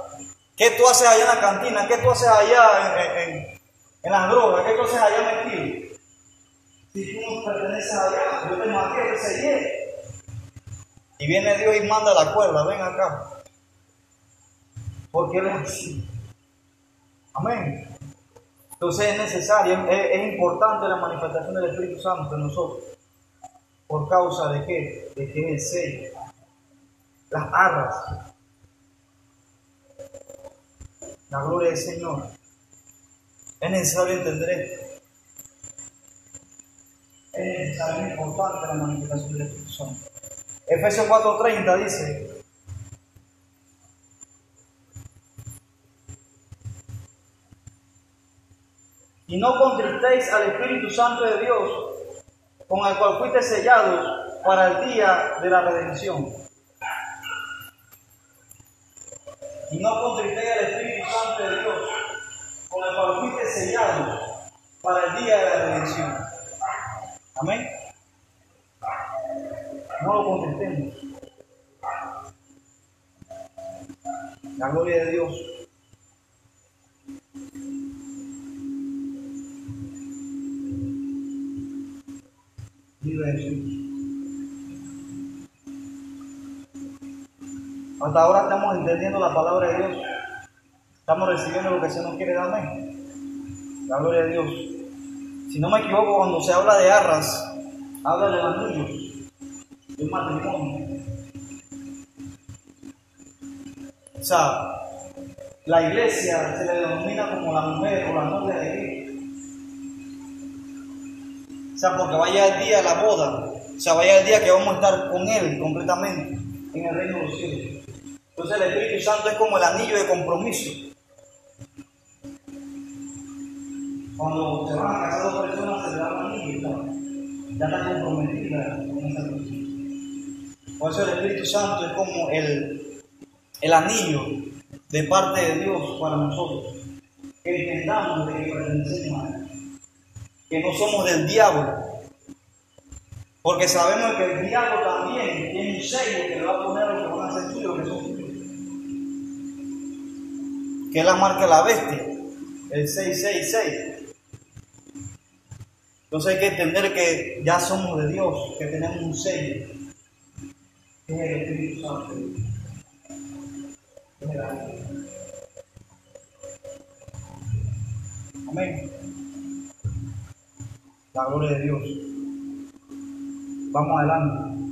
¿Qué tú haces allá en la cantina? ¿Qué tú haces allá en, en, las drogas? ¿Qué tú haces allá metido? Si tú no perteneces allá, yo te maté, te sellé. Y viene Dios y manda la cuerda, ven acá. Porque Él es así. Amén. Entonces es necesario, es, es, importante la manifestación del Espíritu Santo en nosotros. ¿Por causa de qué? De que es el sello las arras. La gloria del Señor. Es necesario entender esto. Es necesario, es importante la manifestación del Espíritu Santo. Efesios 4:30 dice, y no contristéis al Espíritu Santo de Dios, con el cual fuiste sellados para el día de la redención y no contristéis al Espíritu Santo de Dios, con el cual fuiste sellado para el día de la redención. Amén. No lo contristemos. La gloria de Dios. Vive Jesús. Hasta ahora estamos entendiendo la palabra de Dios. Estamos recibiendo lo que se nos quiere dar. La gloria de Dios. Si no me equivoco, cuando se habla de arras, habla de anillos. el matrimonio. O sea, la iglesia se le denomina como la mujer o la novia de Cristo. O sea, porque vaya el día de la boda, o sea, vaya el día que vamos a estar con Él completamente en el reino de los cielos. Entonces el Espíritu Santo es como el anillo de compromiso. Cuando se van a casar dos personas, se le da un anillo, ya está comprometida con esa persona. Por eso el Espíritu Santo es como el, el anillo de parte de Dios para nosotros. Que entendamos de que pertenecemos a Él. Que no somos del diablo. Porque sabemos que el diablo también tiene un sello que le va a poner a los que van a ser que son. Que es la marca la bestia, el 666. Entonces hay que entender que ya somos de Dios, que tenemos un sello, es el Espíritu Santo. Amén. La gloria de Dios. Vamos adelante.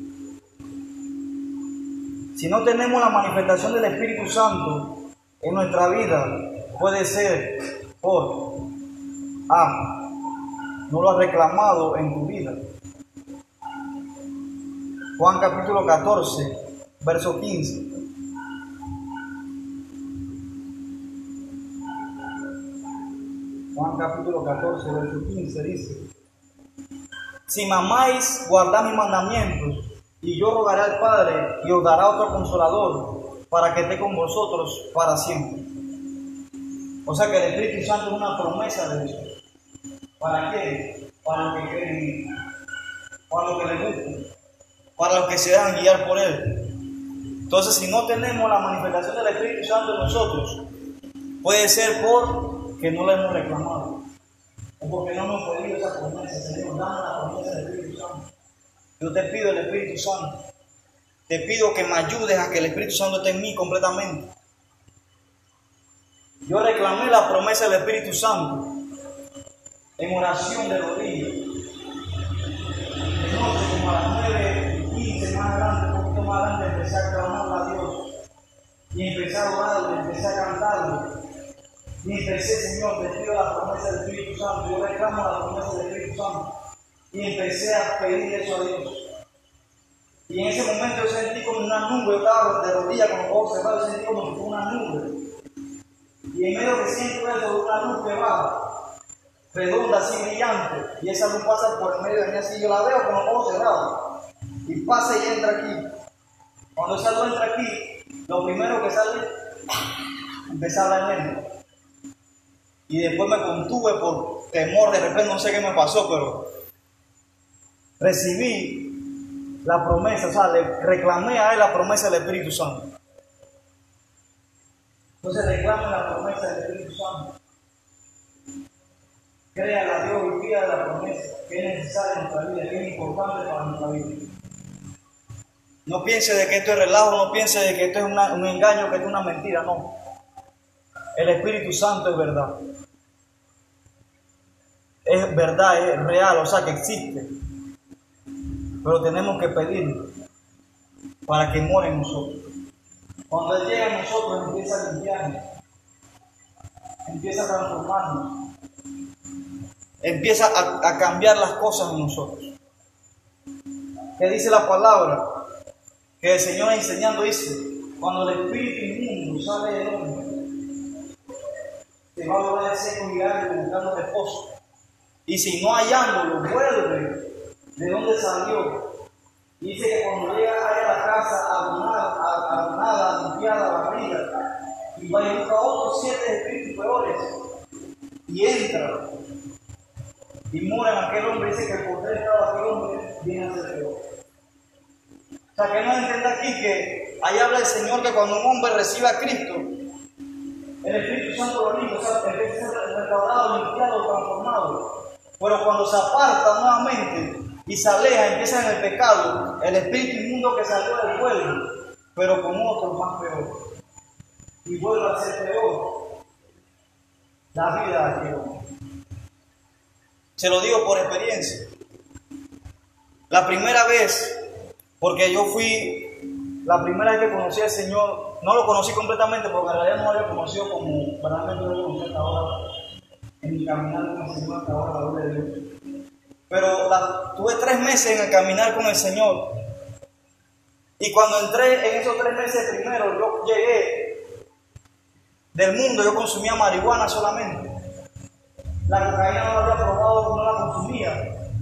Si no tenemos la manifestación del Espíritu Santo en nuestra vida, puede ser por A. No lo has reclamado en tu vida. Juan capítulo 14, verso 15. Juan capítulo 14, verso 15 dice, si mamáis, guardad mis mandamientos, y yo rogaré al Padre y os dará otro consolador para que esté con vosotros para siempre. O sea que el Espíritu Santo es una promesa de Dios. ¿Para qué? Para los que creen, para los que le gustan, para los que se dejan guiar por Él. Entonces, si no tenemos la manifestación del Espíritu Santo en nosotros, puede ser por que no la hemos reclamado, o porque no hemos pedido esa promesa. Señor, dame la promesa del Espíritu Santo. Yo te pido el Espíritu Santo. Te pido que me ayudes a que el Espíritu Santo esté en mí completamente. Yo reclamé la promesa del Espíritu Santo en oración de rodillas. De noche, como a las 9, 15 más adelante, un poquito más adelante, empecé a clamarle a Dios. Y empecé a orarle, empecé a cantarle. Y empecé, Señor, te pido la promesa del Espíritu Santo. Yo reclamo la promesa del Espíritu Santo. Y empecé a pedir eso a Dios. Y en ese momento yo sentí como una nube, yo estaba de rodillas con los ojos cerrados, sentí como una nube. Y en medio que siento eso, una luz que baja, redonda, así brillante, y esa luz pasa por el medio de mí así, yo la veo con los ojos cerrados, y pasa y entra aquí. Cuando esa luz entra aquí, lo primero que sale, empecé a hablar. Y después me contuve por temor, de repente no sé qué me pasó, pero recibí la promesa, o sea, le reclamé a él la promesa del Espíritu Santo. Entonces reclame la promesa del Espíritu Santo. Créale a Dios y pida la promesa que es necesaria en nuestra vida, que es importante para nuestra vida. No piense de que esto es relajo, no piense de que esto es un engaño, que esto es una mentira, no. El Espíritu Santo es verdad. Es verdad, es real, o sea que existe. Pero tenemos que pedirlo para que muera en nosotros. Cuando Él llega a nosotros, empieza a limpiarnos, empieza a transformarnos, empieza a, cambiar las cosas en nosotros. ¿Qué dice la palabra? Que el Señor enseñando dice, cuando el espíritu inmundo sale del hombre, se va a volver a seco y árido buscando reposo. Y si no hallándolo, vuelve de donde salió. Dice que cuando llega a la casa adornada, limpiada, barrida, y va y busca otros siete espíritus peores, y entra, y mora en aquel hombre, dice que el poder de aquel hombre viene a ser peor. O sea, que no entienda aquí que ahí habla el Señor que cuando un hombre recibe a Cristo, el Espíritu Santo lo limpia, o sea, empieza a ser restaurado, limpiado, transformado. Pero cuando se aparta nuevamente y se aleja, empieza en el pecado, el espíritu inmundo que salió del vuelve, pero con otro más peor. Y vuelve a ser peor la vida de aquel hombre. Se lo digo por experiencia. La primera vez Porque yo fui la primera vez que conocí al Señor, no lo conocí completamente porque en realidad no lo había conocido como verdaderamente lo conocí hasta ahora, en mi caminar con el Señor hasta ahora, la gloria de Dios. Pero tuve tres meses en el caminar con el Señor. Y cuando entré en esos tres meses primero, yo llegué del mundo, yo consumía marihuana solamente. La cocaína no la había probado, no la consumía.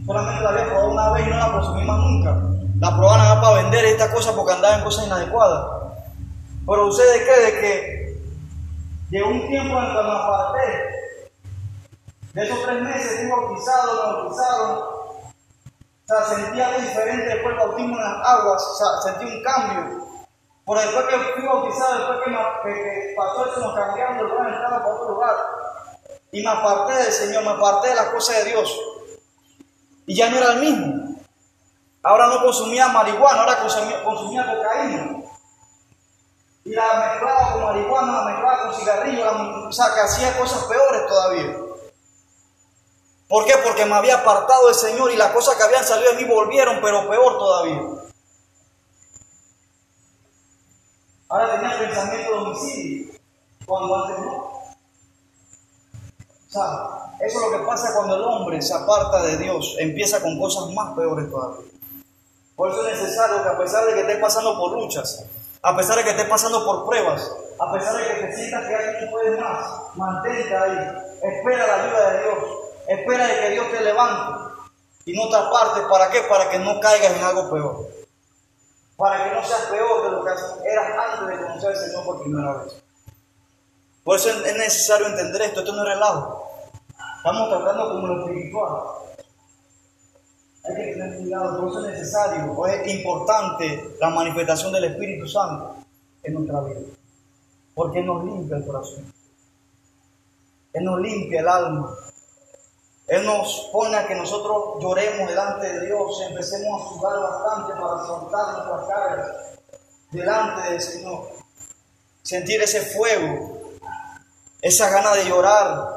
Solamente la había probado una vez y no la consumí más nunca. La probaban para vender esta cosa porque andaba en cosas inadecuadas. Pero ustedes creen que llegó un tiempo en que me aparté de esos tres meses fui bautizado, me bautizaron. O sea, sentí algo diferente después del bautismo en las aguas, o sea, sentí un cambio. Pero después que fui bautizado, después que, me, pasó eso, nos cambiaron de lugar, entraba para otro lugar. Y me aparté del Señor, me aparté de las cosas de Dios. Y ya no era el mismo. Ahora no consumía marihuana, ahora consumía, consumía cocaína. Y la mezclaba con marihuana, la mezclaba con cigarrillo, o sea, que hacía cosas peores todavía. ¿Por qué? Porque me había apartado del Señor y las cosas que habían salido de mí volvieron, pero peor todavía. Ahora tenía pensamiento de homicidio, cuando antes no. O sea, eso es lo que pasa cuando el hombre se aparta de Dios, empieza con cosas más peores todavía. Por eso es necesario que a pesar de que estés pasando por luchas, a pesar de que estés pasando por pruebas, a pesar de que te sientas que alguien puede más, mantente ahí, espera la ayuda de Dios, Espera de que Dios te levante y no te apartes. ¿Para qué? Para que no caigas en algo peor. Para que no seas peor de lo que eras antes de conocer al Señor por primera vez. Por eso es necesario entender esto. Esto no es relajo. Estamos tratando como lo espiritual. Hay que tener cuidado. Por eso es necesario, es importante la manifestación del Espíritu Santo en nuestra vida. Porque nos limpia el corazón. Él nos limpia el alma. Él nos pone a que nosotros lloremos delante de Dios, empecemos a sudar bastante para soltar nuestras cargas delante del Señor. Sentir ese fuego, esa gana de llorar,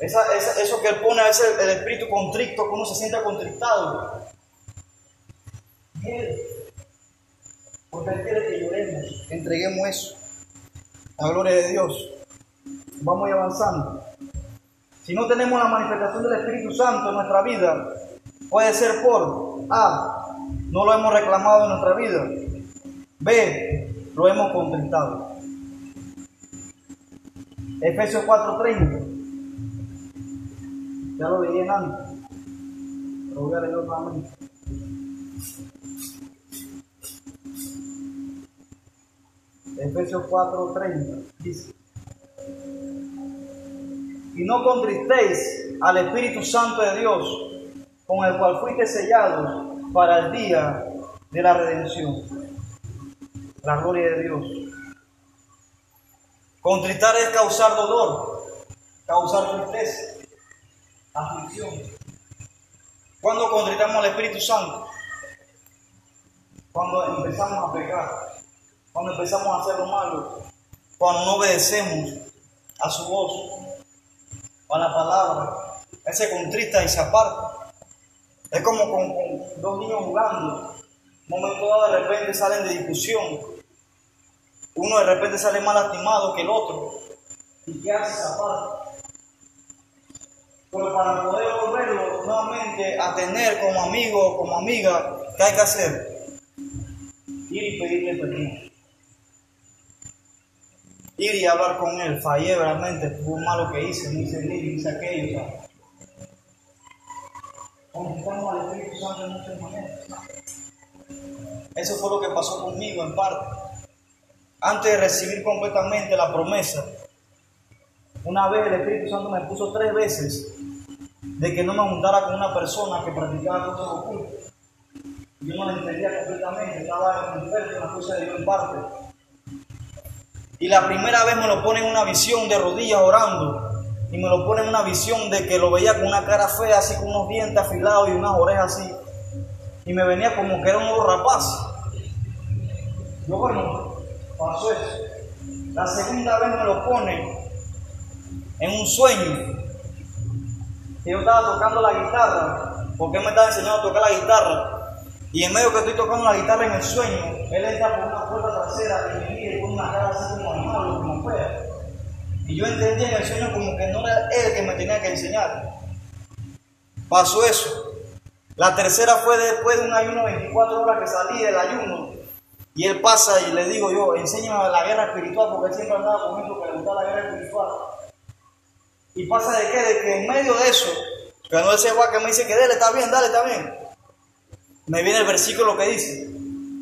eso que Él pone a veces el espíritu contrito, que uno se siente contristado. Él, porque Él quiere que lloremos, entreguemos eso. La gloria de Dios. Vamos avanzando. Si no tenemos la manifestación del Espíritu Santo en nuestra vida, puede ser por A, no lo hemos reclamado en nuestra vida. B, lo hemos contentado. Efesios 4:30. Ya lo leí antes. Lo voy a leer. Efesios 4:30 dice y no contristéis al Espíritu Santo de Dios, con el cual fuiste sellados para el día de la redención. La gloria de Dios. Contristar es causar dolor, causar tristeza, aflicción. Cuando contritamos al Espíritu Santo? Cuando empezamos a pecar, cuando empezamos a hacer lo malo, cuando no obedecemos a su voz, la palabra. Él se contrista y se aparta. Es como con, dos niños jugando. Un momento dado de repente salen de discusión. Uno de repente sale más lastimado que el otro. ¿Y qué hace? Se aparta. Pero para poder volverlo nuevamente a tener como amigo o como amiga, ¿qué hay que hacer? Ir y pedirle perdón ir y hablar con él, fallé realmente, fue malo que hice, no hice ni hice aquello. Conquistamos al Espíritu Santo en muchas maneras. Eso fue lo que pasó conmigo en parte. Antes de recibir completamente la promesa, una vez el Espíritu Santo me puso tres veces de que no me juntara con una persona que practicaba cosas ocultas. Yo no la entendía completamente, estaba en en la cosa de Dios en parte. Y la primera vez me lo pone en una visión de rodillas orando. Y me lo pone en una visión de que lo veía con una cara fea, así con unos dientes afilados y unas orejas así. Y me venía como que era un rapaz. Yo, bueno, pasó eso. La segunda vez me lo pone en un sueño. Y yo estaba tocando la guitarra, porque él me estaba enseñando a tocar la guitarra. Y en medio que estoy tocando la guitarra en el sueño, él entra por una puerta trasera y me mira con una cara así como malo, como fea. Y yo entendí en el sueño como que no era él que me tenía que enseñar. Pasó eso. La tercera fue después de un ayuno 24 horas que salí del ayuno. Y él pasa y le digo yo, enséñame la guerra espiritual, porque siempre andaba conmigo que le gustaba la guerra espiritual. Y pasa de qué, de que en medio de eso, que no ese que me dice que dale, está bien, dale, está bien. Me viene el versículo que dice,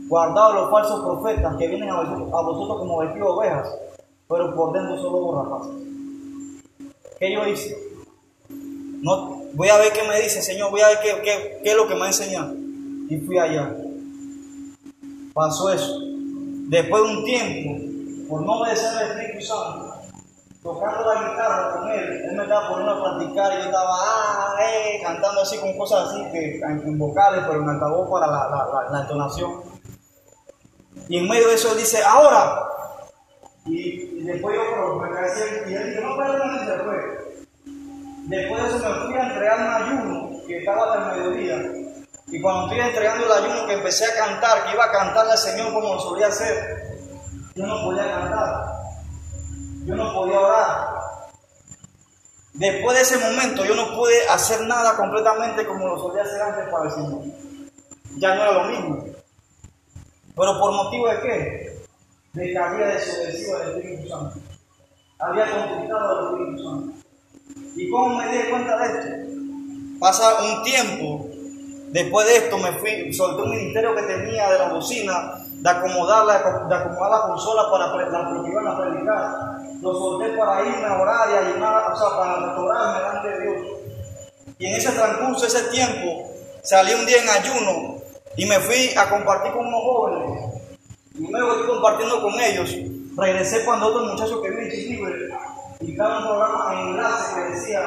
guardados los falsos profetas que vienen a vosotros como vestidos de ovejas, pero por dentro son lobos rapaces. ¿Qué yo hice? No, voy a ver qué me dice, Señor, voy a ver qué, qué, qué es lo que me ha enseñado. Y fui allá. Pasó eso. Después de un tiempo, por no obedecer al Espíritu Santo, tocando la guitarra con él, él me estaba poniendo a practicar y yo estaba ah, eh, cantando así con cosas así que en, vocales, pero me acabó para la, la, la, entonación. Y en medio de eso él dice, ahora. Y, después yo me caí y él dice, no, pero no se fue. Después de eso me fui a entregar un ayuno que estaba hasta el mediodía. Y cuando estoy entregando el ayuno que empecé a cantar, que iba a cantarle al Señor como lo solía hacer, yo no podía cantar. Yo no podía orar. Después de ese momento yo no pude hacer nada completamente como lo solía hacer antes para el Señor. Ya no era lo mismo. Pero por motivo de qué? De que había desobedecido al Espíritu Santo. Había conquistado al Espíritu Santo. ¿Y cómo me di cuenta de esto? Pasa un tiempo. Después de esto me fui, solté un ministerio que tenía de la bocina, de acomodar la, de acomodar la consola para la iban a predicar lo solté para irme a orar y a llenar, o sea, para restaurarme delante de Dios. Y en ese transcurso, ese tiempo, salí un día en ayuno y me fui a compartir con unos jóvenes. Y luego estoy compartiendo con ellos, regresé cuando otro muchacho que vive en Chiquibre y estaba un programa en enlace que decía,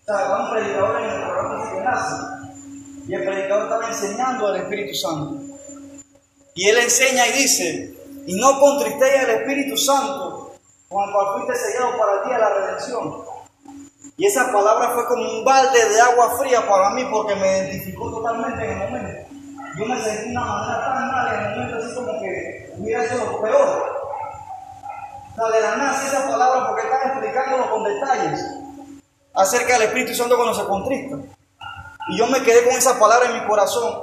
estaba un predicador en el programa de enlace. Y el predicador estaba enseñando al Espíritu Santo. Y él enseña y dice, y no contristéis al Espíritu Santo, con el cual fuiste sellado para día de la redención. Y esa palabra fue como un balde de agua fría para mí porque me identificó totalmente en el momento. Yo me sentí una manera tan mal en el momento, así como que hubiera hecho lo peor. O sea, de la nada esa palabra porque están explicándolo con detalles acerca del Espíritu Santo cuando se contrista. Y yo me quedé con esa palabra en mi corazón.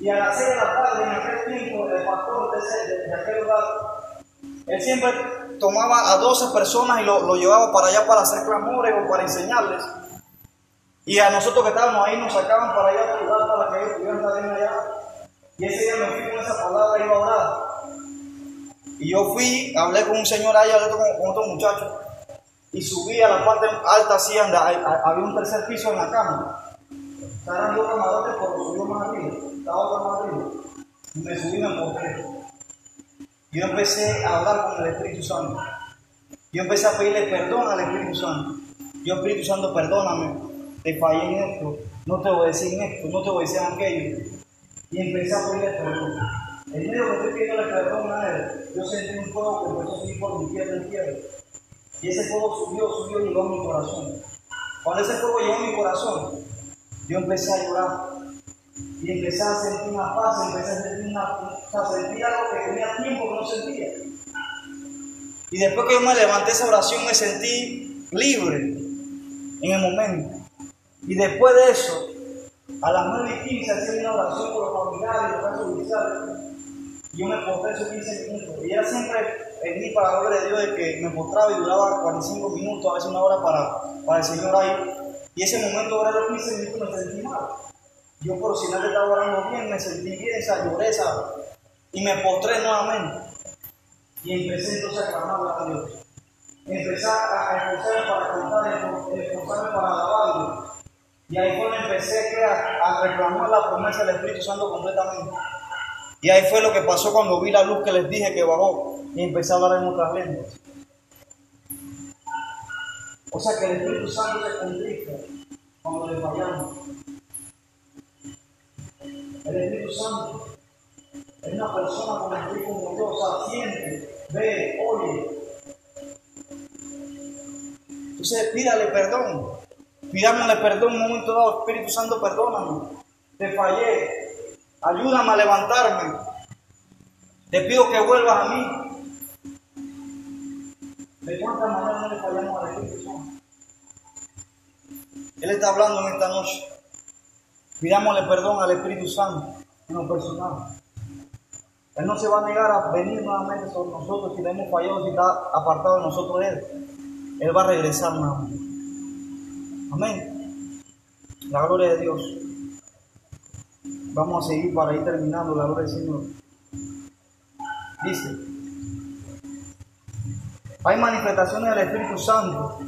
Y a las seis de la tarde, en aquel tiempo, el pastor de, de, aquel lugar él siempre tomaba a 12 personas y lo, llevaba para allá para hacer clamores o para enseñarles. Y a nosotros que estábamos ahí nos sacaban para allá a lugar para que ellos pudieran estar allá. Y ese día me fui con esa palabra y iba a orar. Y yo fui, hablé con un señor ahí, hablé con, con otro muchacho. Y subí a la parte alta así, donde había un tercer piso en la cama. Estaban dos camarotes, pero subió más arriba. Estaba otro más arriba. Y me subí y me encontré. Yo empecé a hablar con el Espíritu Santo. Yo empecé a pedirle perdón al Espíritu Santo. Yo, Espíritu Santo, perdóname, te fallé en esto, no te decir en esto, no te decir en aquello. Y empecé a pedirle perdón. En medio que estoy pidiéndole perdón a él, yo sentí un fuego que empezó a subir por mi en tierra. Y ese fuego subió, subió llegó a mi corazón. Cuando ese fuego llegó a mi corazón, yo empecé a llorar y empecé a sentir una paz, empecé a sentir, una, sentir algo que tenía tiempo que no sentía. Y después que yo me levanté esa oración me sentí libre en el momento. Y después de eso, a las 9 y 15 hacía una oración por los familiares los casos judiciales. Y yo me postré esos 15 minutos. Y era siempre en la gloria de Dios de que me postraba y duraba 45 minutos, a veces una hora para, para el Señor ahí. Y ese momento, ahora los 15 minutos, me sentí mal. Yo por si nadie estaba orando bien, me sentí bien, esa lloreza y me postré nuevamente. Y empecé entonces a clamar a Dios. Empecé a esforzarme para cantar, esforzarme para alabarlo. Y ahí fue donde empecé a, reclamar la promesa del Espíritu Santo completamente. Y ahí fue lo que pasó cuando vi la luz que les dije que bajó y empecé a hablar en otras lenguas. O sea que el Espíritu Santo se contrista cuando le fallamos. El Espíritu Santo es una persona con el Espíritu como Dios, siente, ve, oye. Entonces pídale perdón. Pidámosle perdón un momento dado, Espíritu Santo, perdóname. te fallé, ayúdame a levantarme. Te pido que vuelvas a mí. ¿De cuántas maneras no le fallamos al Espíritu Santo? Él está hablando en esta noche. Pidámosle perdón al Espíritu Santo en lo personal. Él no se va a negar a venir nuevamente sobre nosotros si le hemos fallado, si está apartado de nosotros Él. Él va a regresar nuevamente. Amén. La gloria de Dios. Vamos a seguir para ir terminando la gloria del Señor. Dice, hay manifestaciones del Espíritu Santo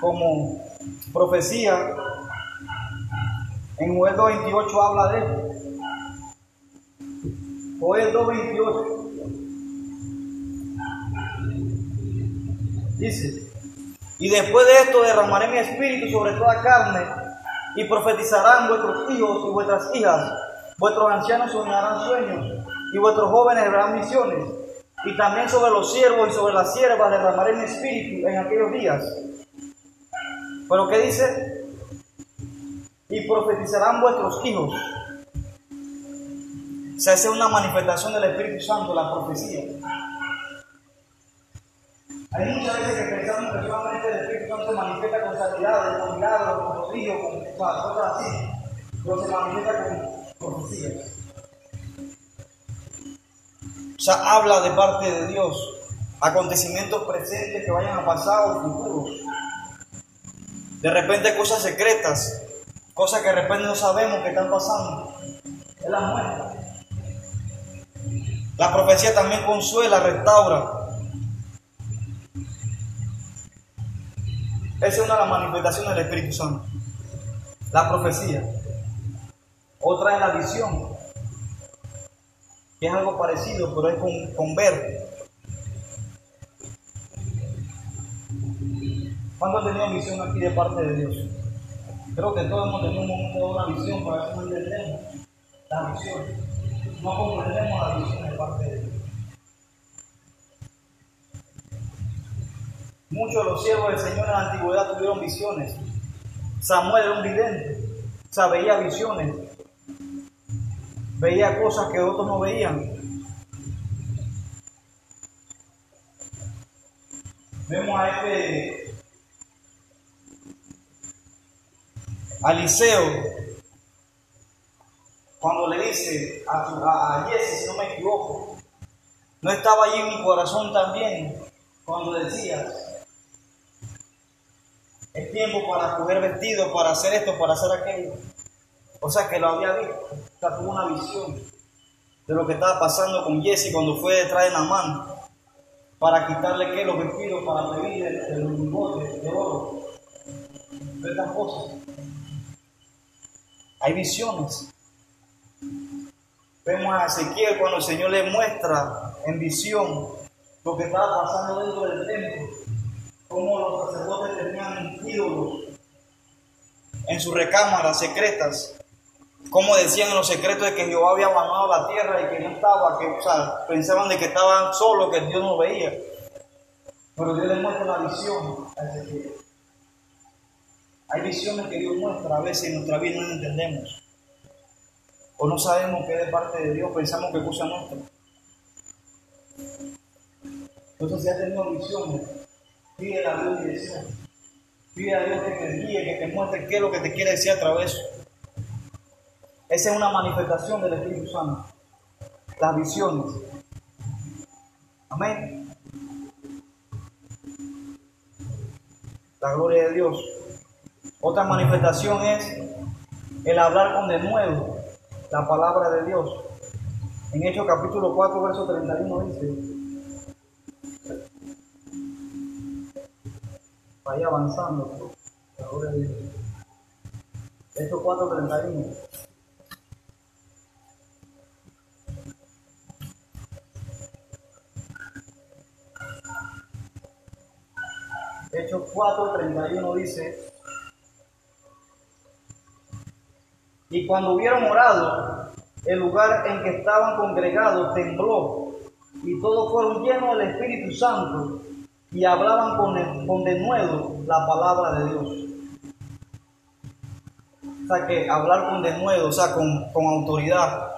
como profecía. En Joel 2.28 habla de esto. Joel 2.28 dice, y después de esto derramaré mi espíritu sobre toda carne y profetizarán vuestros hijos y vuestras hijas, vuestros ancianos soñarán sueños y vuestros jóvenes verán misiones. Y también sobre los siervos y sobre las siervas derramaré mi espíritu en aquellos días. Pero ¿qué dice? Y profetizarán vuestros hijos. Se hace una manifestación del Espíritu Santo, la profecía. Hay muchas veces que pensamos que solamente el Espíritu Santo se manifiesta con sanidades, con milagros, con prodigios, con cosas así, pero se manifiesta con O sea, habla de parte de Dios, acontecimientos presentes que vayan a pasar o futuros. De repente cosas secretas, cosas que de repente no sabemos que están pasando. Él las muestra. La profecía también consuela, restaura. Esa es una de las manifestaciones del Espíritu Santo. La profecía. Otra es la visión. Que es algo parecido, pero es con, con ver. ¿Cuándo han tenido visión aquí de parte de Dios? Creo que todos hemos tenido un momento una visión, para eso no entendemos la visión. No comprendemos la visión de parte de Dios. Muchos de los siervos del Señor en la antigüedad tuvieron visiones. Samuel era un vidente, o sea, veía visiones, veía cosas que otros no veían. Vemos a este Eliseo cuando le dice a, a, Jesse, si no me equivoco, no estaba allí en mi corazón también cuando decías, es tiempo para coger vestido, para hacer esto, para hacer aquello. O sea que lo había visto, o sea, tuvo una visión de lo que estaba pasando con Jesse cuando fue detrás de Namán para quitarle que los vestidos, para pedirle el lingote de oro, estas cosas. Hay visiones. Vemos a Ezequiel cuando el Señor le muestra en visión lo que estaba pasando dentro del templo, cómo los sacerdotes tenían ídolos en sus recámaras secretas, como decían en los secretos de que Jehová había abandonado la tierra y que no estaba, que o sea, pensaban de que estaban solos, que Dios no veía. Pero Dios le muestra la visión a Ezequiel. Hay visiones que Dios muestra a veces en nuestra vida no entendemos. O no sabemos que es de parte de Dios, pensamos que es cosa nuestra. Entonces, si has tenido visiones, pide a Dios dirección. Pide a Dios que te guíe, que te muestre qué es lo que te quiere decir a través. Esa es una manifestación del Espíritu Santo. Las visiones. Amén. La gloria de Dios. Otra manifestación es el hablar con de nuevo la palabra de Dios. En Hechos capítulo 4, verso 31 dice, vaya avanzando, la gloria de Dios. Hechos 4, 31. Hechos 4, 31 dice, y cuando hubieron orado, el lugar en que estaban congregados tembló, y todos fueron llenos del Espíritu Santo, y hablaban con, con denuedo la palabra de Dios. o sea, que hablar con denuedo, o sea, con, con autoridad.